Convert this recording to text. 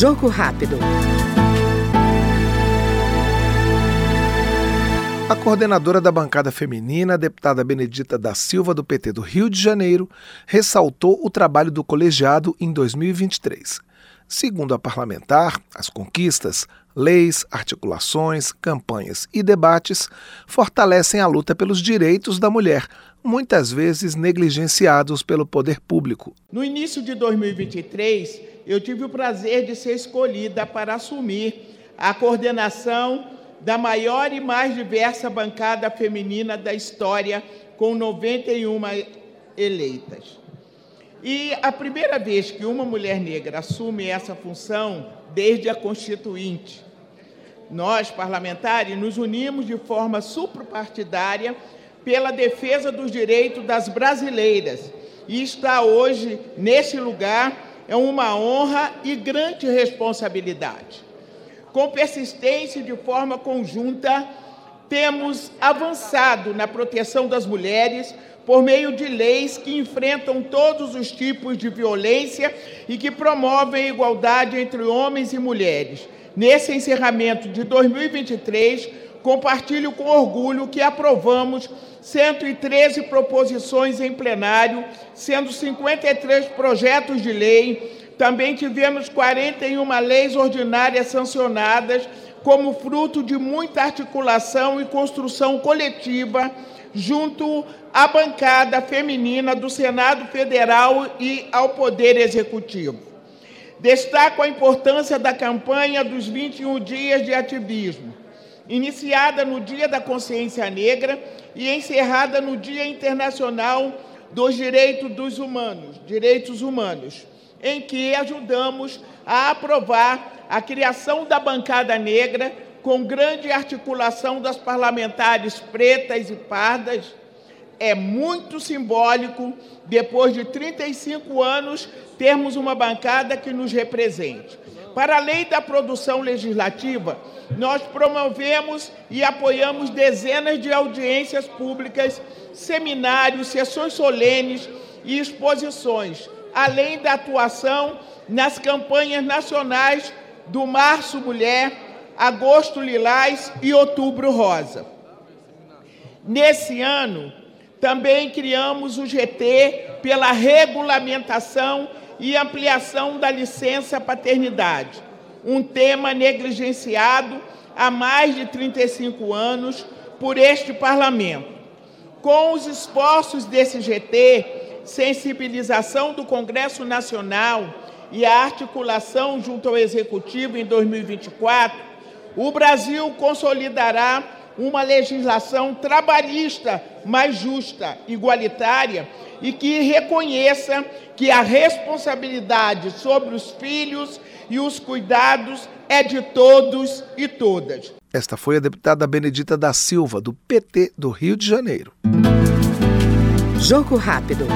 Jogo rápido. A coordenadora da bancada feminina, a deputada Benedita da Silva, do PT do Rio de Janeiro, ressaltou o trabalho do colegiado em 2023. Segundo a parlamentar, as conquistas, leis, articulações, campanhas e debates fortalecem a luta pelos direitos da mulher, muitas vezes negligenciados pelo poder público. No início de 2023, eu tive o prazer de ser escolhida para assumir a coordenação da maior e mais diversa bancada feminina da história, com 91 eleitas. E a primeira vez que uma mulher negra assume essa função, desde a Constituinte, nós, parlamentares, nos unimos de forma suprapartidária pela defesa dos direitos das brasileiras. E estar hoje nesse lugar é uma honra e grande responsabilidade. Com persistência e de forma conjunta, temos avançado na proteção das mulheres por meio de leis que enfrentam todos os tipos de violência e que promovem a igualdade entre homens e mulheres. Nesse encerramento de 2023, compartilho com orgulho que aprovamos 113 proposições em plenário, sendo 53 projetos de lei. Também tivemos 41 leis ordinárias sancionadas, como fruto de muita articulação e construção coletiva junto à bancada feminina do Senado Federal e ao Poder Executivo. Destaco a importância da campanha dos 21 dias de ativismo, iniciada no Dia da Consciência Negra e encerrada no Dia Internacional dos Direitos dos Humanos, Direitos Humanos, em que ajudamos a aprovar a criação da bancada negra com grande articulação das parlamentares pretas e pardas. É muito simbólico, depois de 35 anos, termos uma bancada que nos represente. Para além da produção legislativa, nós promovemos e apoiamos dezenas de audiências públicas, seminários, sessões solenes e exposições, além da atuação nas campanhas nacionais do Março Mulher, Agosto Lilás e Outubro Rosa. Nesse ano, também criamos o GT pela regulamentação e ampliação da licença paternidade, um tema negligenciado há mais de 35 anos por este parlamento. Com os esforços desse GT, sensibilização do Congresso Nacional e a articulação junto ao Executivo em 2024, o Brasil consolidará uma legislação trabalhista mais justa, igualitária e que reconheça que a responsabilidade sobre os filhos e os cuidados é de todos e todas. Esta foi a deputada Benedita da Silva, do PT do Rio de Janeiro. Jogo rápido.